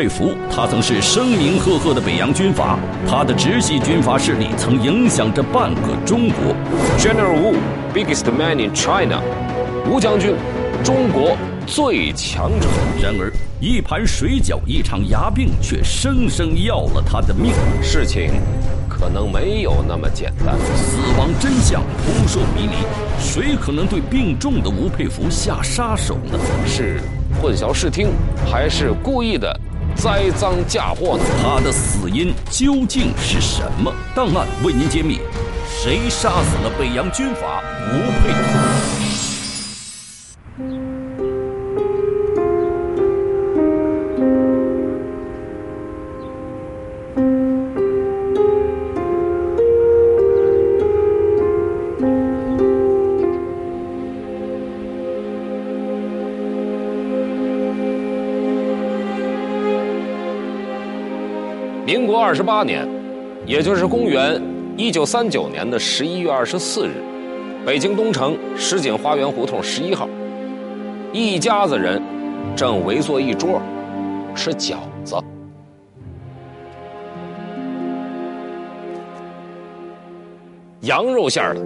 佩孚，他曾是声名赫赫的北洋军阀，他的直系军阀势力曾影响着半个中国。General Wu, biggest man in China，吴将军，中国最强者。然而，一盘水饺，一场牙病，却生生要了他的命。事情可能没有那么简单，死亡真相扑朔迷离，谁可能对病重的吴佩孚下杀手呢？是混淆视听，还是故意的栽赃嫁祸？他的死因究竟是什么？档案为您揭秘：谁杀死了北洋军阀吴佩孚？民国二十八年，也就是公元一九三九年的十一月二十四日，北京东城石井花园胡同十一号，一家子人正围坐一桌吃饺子。羊肉馅的，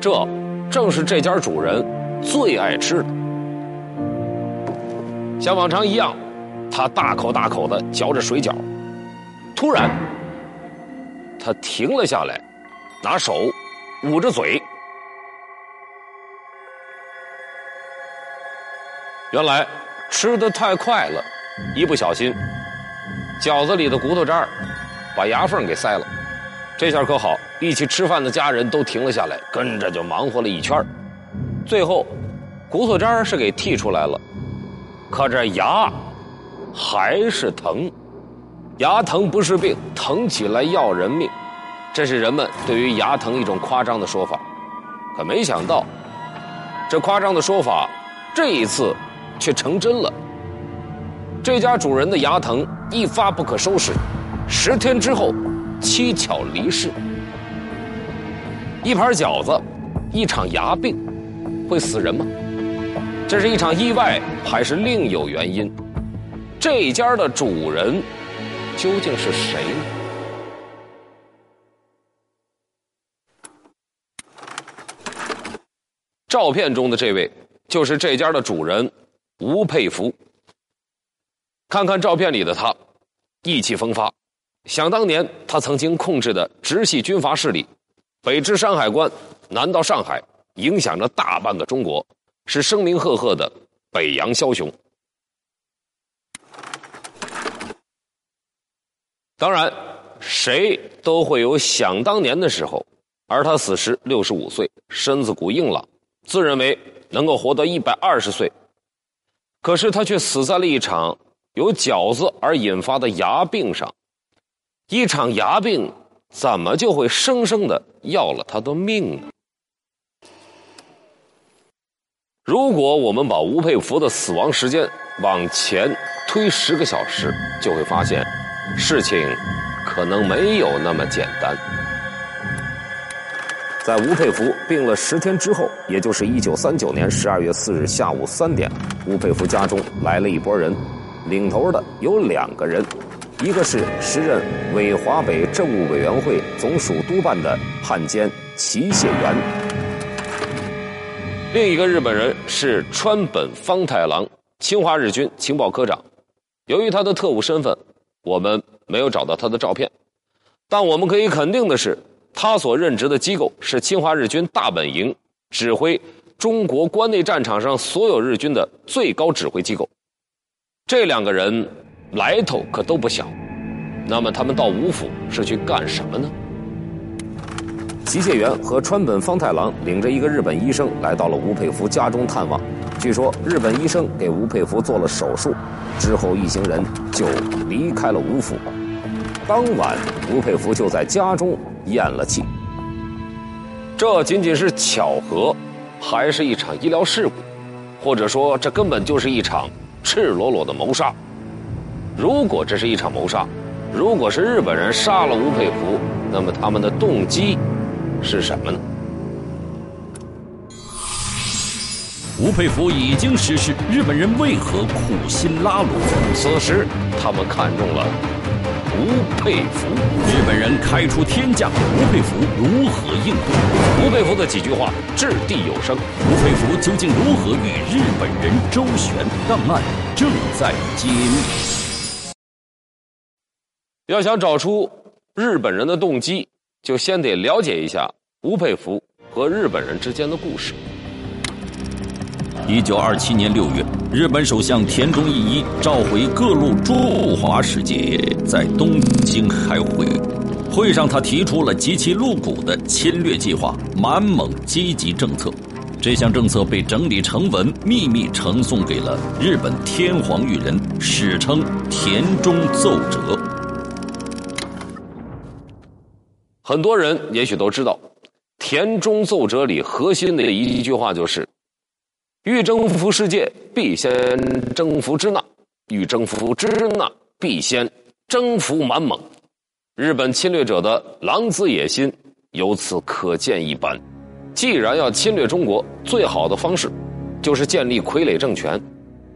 这正是这家主人最爱吃的。像往常一样，他大口大口的嚼着水饺。突然，他停了下来，拿手捂着嘴。原来吃的太快了，一不小心，饺子里的骨头渣把牙缝给塞了。这下可好，一起吃饭的家人都停了下来，跟着就忙活了一圈最后，骨头渣是给剔出来了，可这牙还是疼。牙疼不是病，疼起来要人命，这是人们对于牙疼一种夸张的说法。可没想到，这夸张的说法，这一次却成真了。这家主人的牙疼一发不可收拾，十天之后蹊跷离世。一盘饺子，一场牙病，会死人吗？这是一场意外，还是另有原因？这家的主人。究竟是谁呢？照片中的这位就是这家的主人吴佩孚。看看照片里的他，意气风发。想当年，他曾经控制的直系军阀势力，北至山海关，南到上海，影响着大半个中国，是声名赫赫的北洋枭雄。当然，谁都会有想当年的时候，而他死时六十五岁，身子骨硬朗，自认为能够活到一百二十岁。可是他却死在了一场由饺子而引发的牙病上。一场牙病怎么就会生生的要了他的命呢？如果我们把吴佩孚的死亡时间往前推十个小时，就会发现。事情可能没有那么简单。在吴佩孚病了十天之后，也就是一九三九年十二月四日下午三点，吴佩孚家中来了一拨人，领头的有两个人，一个是时任伪华北政务委员会总署督办的汉奸齐燮元，另一个日本人是川本芳太郎，侵华日军情报科长。由于他的特务身份。我们没有找到他的照片，但我们可以肯定的是，他所任职的机构是侵华日军大本营，指挥中国关内战场上所有日军的最高指挥机构。这两个人来头可都不小，那么他们到吴府是去干什么呢？齐燮元和川本芳太郎领着一个日本医生来到了吴佩孚家中探望。据说日本医生给吴佩孚做了手术，之后一行人就离开了吴府。当晚，吴佩孚就在家中咽了气。这仅仅是巧合，还是一场医疗事故？或者说，这根本就是一场赤裸裸的谋杀？如果这是一场谋杀，如果是日本人杀了吴佩孚，那么他们的动机是什么呢？吴佩孚已经失势，日本人为何苦心拉拢？此时，他们看中了吴佩孚。日本人开出天价，吴佩孚如何应对？吴佩孚的几句话掷地有声。吴佩孚究竟如何与日本人周旋？档案正在揭秘。要想找出日本人的动机，就先得了解一下吴佩孚和日本人之间的故事。一九二七年六月，日本首相田中义一召回各路驻华使节，在东京开会。会上，他提出了极其露骨的侵略计划——满蒙积极政策。这项政策被整理成文，秘密呈送给了日本天皇裕仁，史称“田中奏折”。很多人也许都知道，《田中奏折》里核心的一句话就是。欲征服世界，必先征服支那；欲征服支那，必先征服满蒙。日本侵略者的狼子野心由此可见一斑。既然要侵略中国，最好的方式就是建立傀儡政权。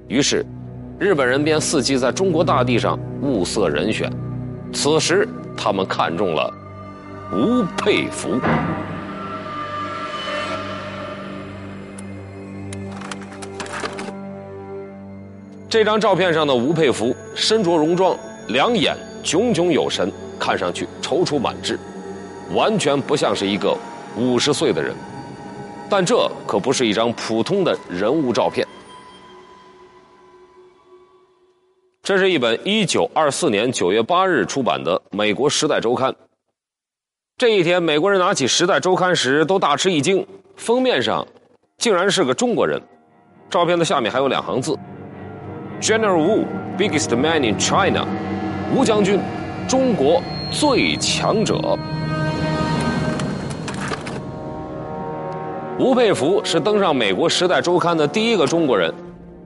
于是，日本人便伺机在中国大地上物色人选。此时，他们看中了吴佩孚。这张照片上的吴佩孚身着戎装，两眼炯炯有神，看上去踌躇满志，完全不像是一个五十岁的人。但这可不是一张普通的人物照片，这是一本一九二四年九月八日出版的《美国时代周刊》。这一天，美国人拿起《时代周刊》时都大吃一惊，封面上竟然是个中国人，照片的下面还有两行字。General Wu, biggest man in China，吴将军，中国最强者。吴佩孚是登上美国《时代周刊》的第一个中国人，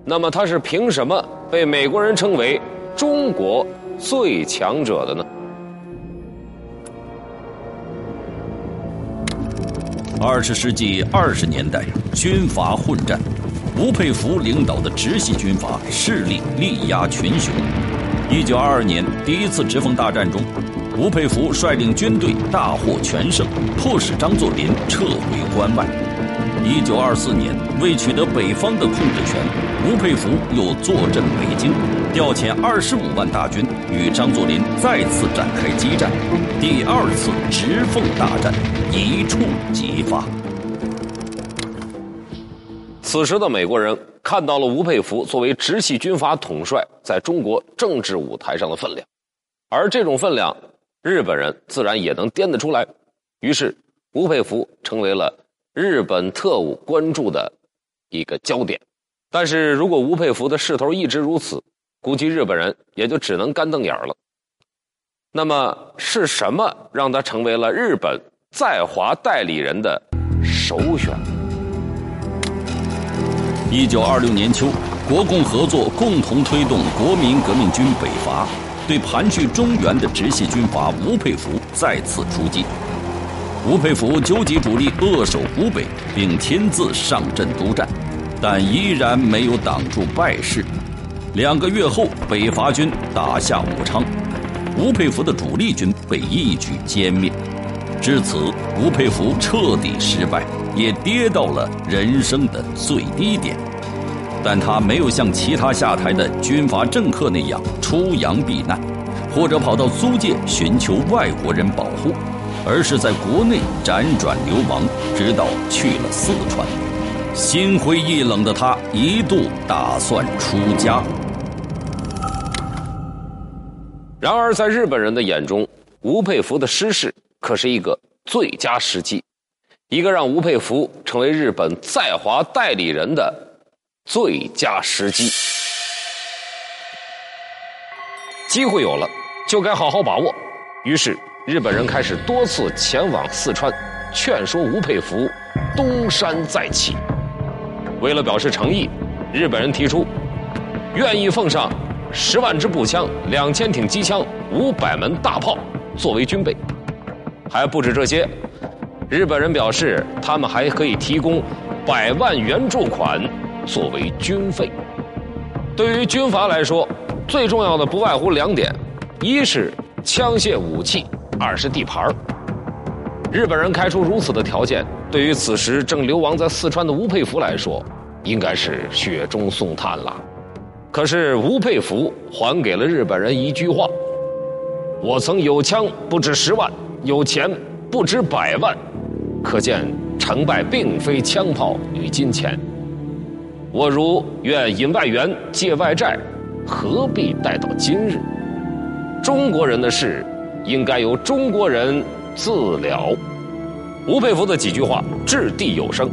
那么他是凭什么被美国人称为中国最强者的呢？二十世纪二十年代，军阀混战。吴佩孚领导的直系军阀势力力压群雄。一九二二年第一次直奉大战中，吴佩孚率领军队大获全胜，迫使张作霖撤回关外。一九二四年，为取得北方的控制权，吴佩孚又坐镇北京，调遣二十五万大军与张作霖再次展开激战。第二次直奉大战一触即发。此时的美国人看到了吴佩孚作为直系军阀统帅在中国政治舞台上的分量，而这种分量，日本人自然也能掂得出来。于是，吴佩孚成为了日本特务关注的一个焦点。但是如果吴佩孚的势头一直如此，估计日本人也就只能干瞪眼了。那么，是什么让他成为了日本在华代理人的首选？一九二六年秋，国共合作，共同推动国民革命军北伐，对盘踞中原的直系军阀吴佩孚再次出击。吴佩孚纠集主力扼守湖北，并亲自上阵督战，但依然没有挡住败势。两个月后，北伐军打下武昌，吴佩孚的主力军被一举歼灭。至此，吴佩孚彻底失败。也跌到了人生的最低点，但他没有像其他下台的军阀政客那样出洋避难，或者跑到租界寻求外国人保护，而是在国内辗转流亡，直到去了四川。心灰意冷的他一度打算出家。然而，在日本人的眼中，吴佩孚的失势可是一个最佳时机。一个让吴佩孚成为日本在华代理人的最佳时机，机会有了，就该好好把握。于是，日本人开始多次前往四川，劝说吴佩孚东山再起。为了表示诚意，日本人提出愿意奉上十万支步枪、两千挺机枪、五百门大炮作为军备，还不止这些。日本人表示，他们还可以提供百万援助款，作为军费。对于军阀来说，最重要的不外乎两点：一是枪械武器，二是地盘日本人开出如此的条件，对于此时正流亡在四川的吴佩孚来说，应该是雪中送炭了。可是吴佩孚还给了日本人一句话：“我曾有枪不止十万，有钱不止百万。”可见成败并非枪炮与金钱。我如愿引外援借外债，何必待到今日？中国人的事，应该由中国人自了。吴佩孚的几句话掷地有声。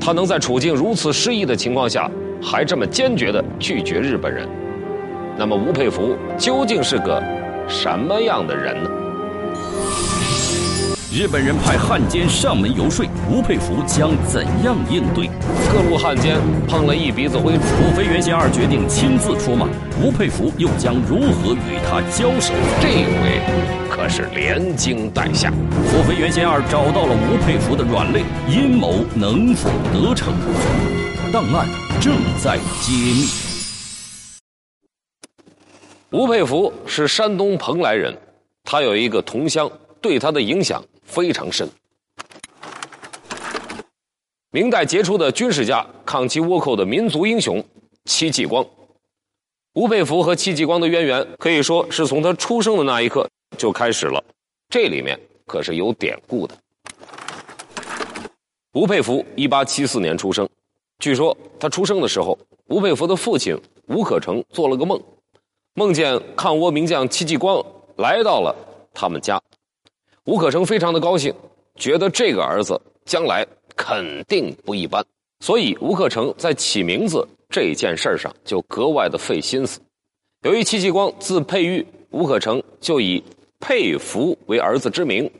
他能在处境如此失意的情况下，还这么坚决地拒绝日本人，那么吴佩孚究竟是个什么样的人呢？日本人派汉奸上门游说，吴佩孚将怎样应对？各路汉奸碰了一鼻子灰，吴非原贤二决定亲自出马，吴佩孚又将如何与他交手？这回可是连惊带吓。吴非原贤二找到了吴佩孚的软肋，阴谋能否得逞？档案正在揭秘。吴佩孚是山东蓬莱人，他有一个同乡，对他的影响。非常深。明代杰出的军事家、抗击倭寇的民族英雄戚继光，吴佩孚和戚继光的渊源可以说是从他出生的那一刻就开始了。这里面可是有典故的。吴佩孚一八七四年出生，据说他出生的时候，吴佩孚的父亲吴可成做了个梦，梦见抗倭名将戚继光来到了他们家。吴可成非常的高兴，觉得这个儿子将来肯定不一般，所以吴可成在起名字这件事上就格外的费心思。由于戚继光字佩玉，吴可成就以佩孚为儿子之名，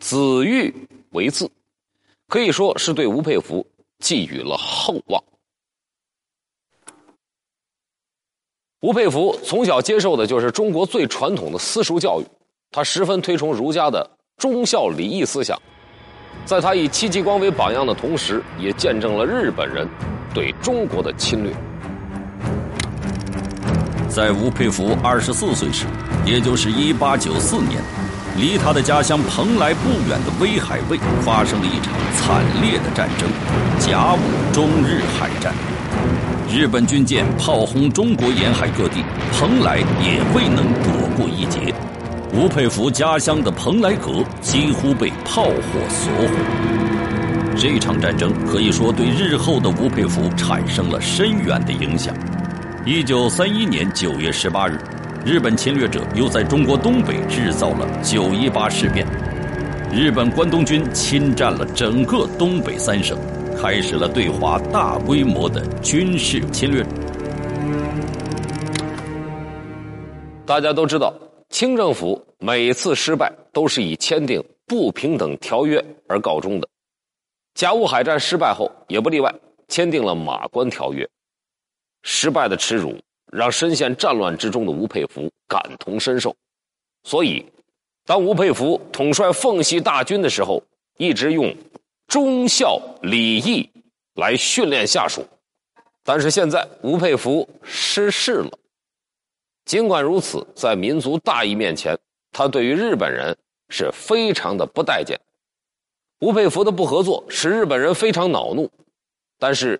子玉为字，可以说是对吴佩孚寄予了厚望。吴佩孚从小接受的就是中国最传统的私塾教育，他十分推崇儒家的。忠孝礼义思想，在他以戚继光为榜样的同时，也见证了日本人对中国的侵略。在吴佩孚二十四岁时，也就是一八九四年，离他的家乡蓬莱不远的威海卫发生了一场惨烈的战争——甲午中日海战。日本军舰炮轰中国沿海各地，蓬莱也未能躲过一劫。吴佩孚家乡的蓬莱阁几乎被炮火所毁。这场战争可以说对日后的吴佩孚产生了深远的影响。一九三一年九月十八日，日本侵略者又在中国东北制造了九一八事变，日本关东军侵占了整个东北三省，开始了对华大规模的军事侵略。大家都知道。清政府每次失败都是以签订不平等条约而告终的。甲午海战失败后也不例外，签订了马关条约。失败的耻辱让深陷战乱之中的吴佩孚感同身受，所以，当吴佩孚统帅奉系大军的时候，一直用忠孝礼义来训练下属。但是现在吴佩孚失势了。尽管如此，在民族大义面前，他对于日本人是非常的不待见。吴佩孚的不合作使日本人非常恼怒，但是，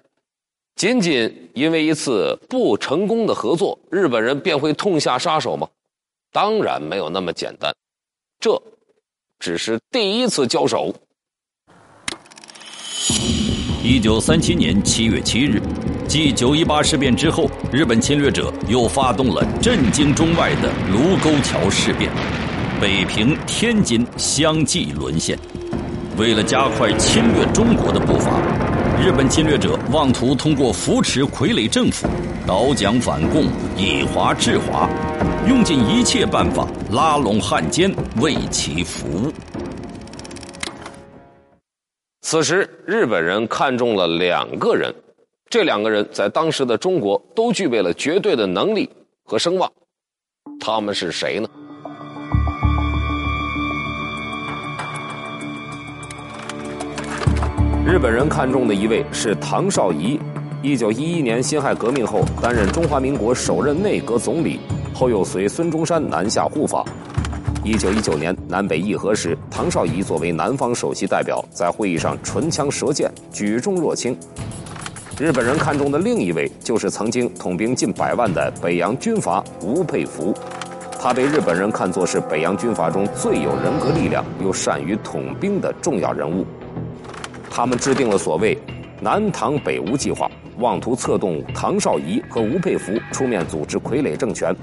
仅仅因为一次不成功的合作，日本人便会痛下杀手吗？当然没有那么简单，这只是第一次交手。一九三七年七月七日。继九一八事变之后，日本侵略者又发动了震惊中外的卢沟桥事变，北平、天津相继沦陷。为了加快侵略中国的步伐，日本侵略者妄图通过扶持傀儡政府、倒蒋反共、以华制华，用尽一切办法拉拢汉奸为其服务。此时，日本人看中了两个人。这两个人在当时的中国都具备了绝对的能力和声望，他们是谁呢？日本人看中的一位是唐绍仪，一九一一年辛亥革命后，担任中华民国首任内阁总理，后又随孙中山南下护法。一九一九年南北议和时，唐绍仪作为南方首席代表，在会议上唇枪舌剑，举重若轻。日本人看中的另一位，就是曾经统兵近百万的北洋军阀吴佩孚。他被日本人看作是北洋军阀中最有人格力量又善于统兵的重要人物。他们制定了所谓“南唐北吴计划”，妄图策动唐绍仪和吴佩孚出面组织傀儡政权。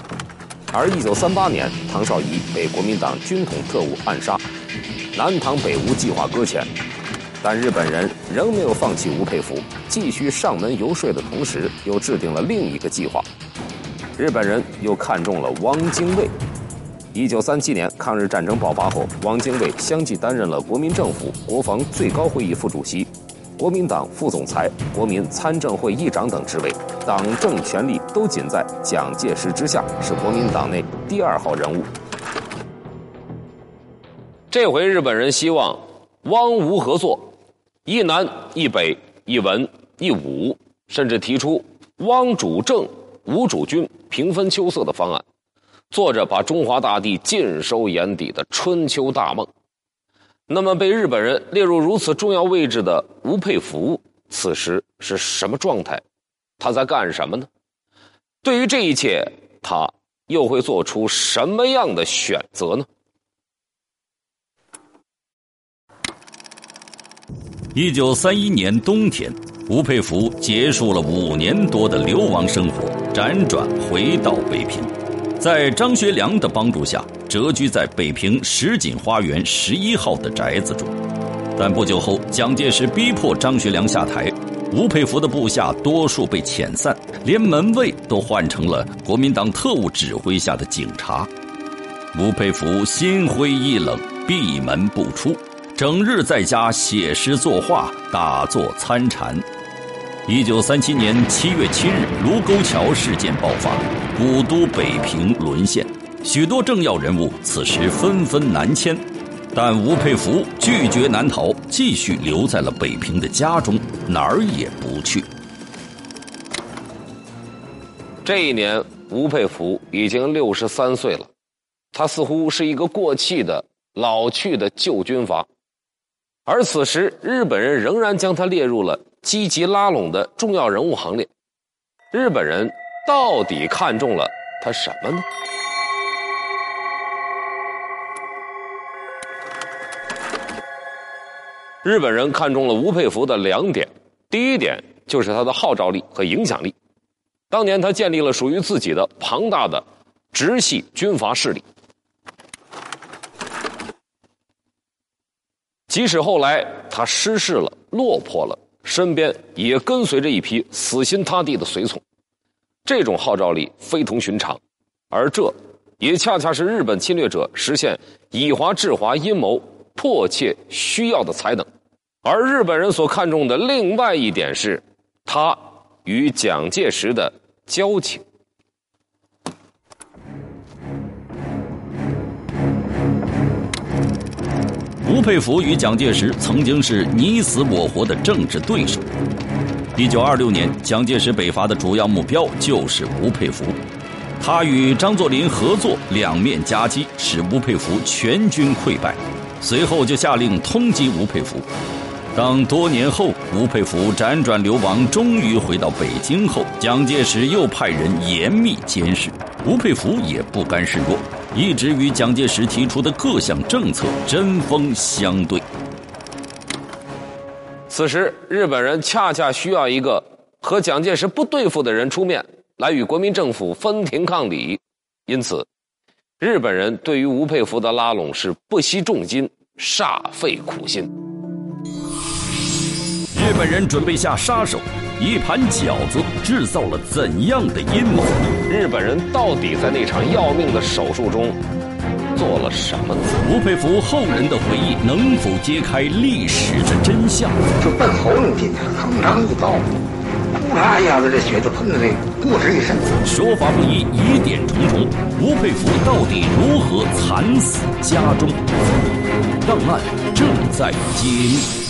而1938年，唐绍仪被国民党军统特务暗杀，南唐北吴计划搁浅。但日本人仍没有放弃吴佩孚，继续上门游说的同时，又制定了另一个计划。日本人又看中了汪精卫。一九三七年抗日战争爆发后，汪精卫相继担任了国民政府国防最高会议副主席、国民党副总裁、国民参政会议长等职位，党政权力都仅在蒋介石之下，是国民党内第二号人物。这回日本人希望汪吴合作，一南一北一文一武，甚至提出汪主政。吴主军平分秋色的方案，做着把中华大地尽收眼底的春秋大梦。那么，被日本人列入如此重要位置的吴佩孚，此时是什么状态？他在干什么呢？对于这一切，他又会做出什么样的选择呢？一九三一年冬天。吴佩孚结束了五年多的流亡生活，辗转回到北平，在张学良的帮助下，蛰居在北平石锦花园十一号的宅子中。但不久后，蒋介石逼迫张学良下台，吴佩孚的部下多数被遣散，连门卫都换成了国民党特务指挥下的警察。吴佩孚心灰意冷，闭门不出。整日在家写诗作画，打坐参禅。一九三七年七月七日，卢沟桥事件爆发，古都北平沦陷，许多政要人物此时纷纷南迁，但吴佩孚拒绝南逃，继续留在了北平的家中，哪儿也不去。这一年，吴佩孚已经六十三岁了，他似乎是一个过气的、老去的旧军阀。而此时，日本人仍然将他列入了积极拉拢的重要人物行列。日本人到底看中了他什么呢？日本人看中了吴佩孚的两点：第一点就是他的号召力和影响力。当年他建立了属于自己的庞大的直系军阀势力。即使后来他失势了、落魄了，身边也跟随着一批死心塌地的随从，这种号召力非同寻常，而这也恰恰是日本侵略者实现以华制华阴谋迫切需要的才能。而日本人所看重的另外一点是，他与蒋介石的交情。吴佩孚与蒋介石曾经是你死我活的政治对手。一九二六年，蒋介石北伐的主要目标就是吴佩孚，他与张作霖合作，两面夹击，使吴佩孚全军溃败。随后就下令通缉吴佩孚。当多年后吴佩孚辗转流亡，终于回到北京后，蒋介石又派人严密监视，吴佩孚也不甘示弱。一直与蒋介石提出的各项政策针锋相对。此时，日本人恰恰需要一个和蒋介石不对付的人出面，来与国民政府分庭抗礼。因此，日本人对于吴佩孚的拉拢是不惜重金，煞费苦心。日本人准备下杀手。一盘饺子制造了怎样的阴谋？日本人到底在那场要命的手术中做了什么呢？吴佩孚后人的回忆能否揭开历史的真相？就奔喉咙进去，横张一刀，呼啦一下子，这血就喷的这不止一身。说法不一，疑点重重。吴佩孚到底如何惨死家中？档案正在揭秘。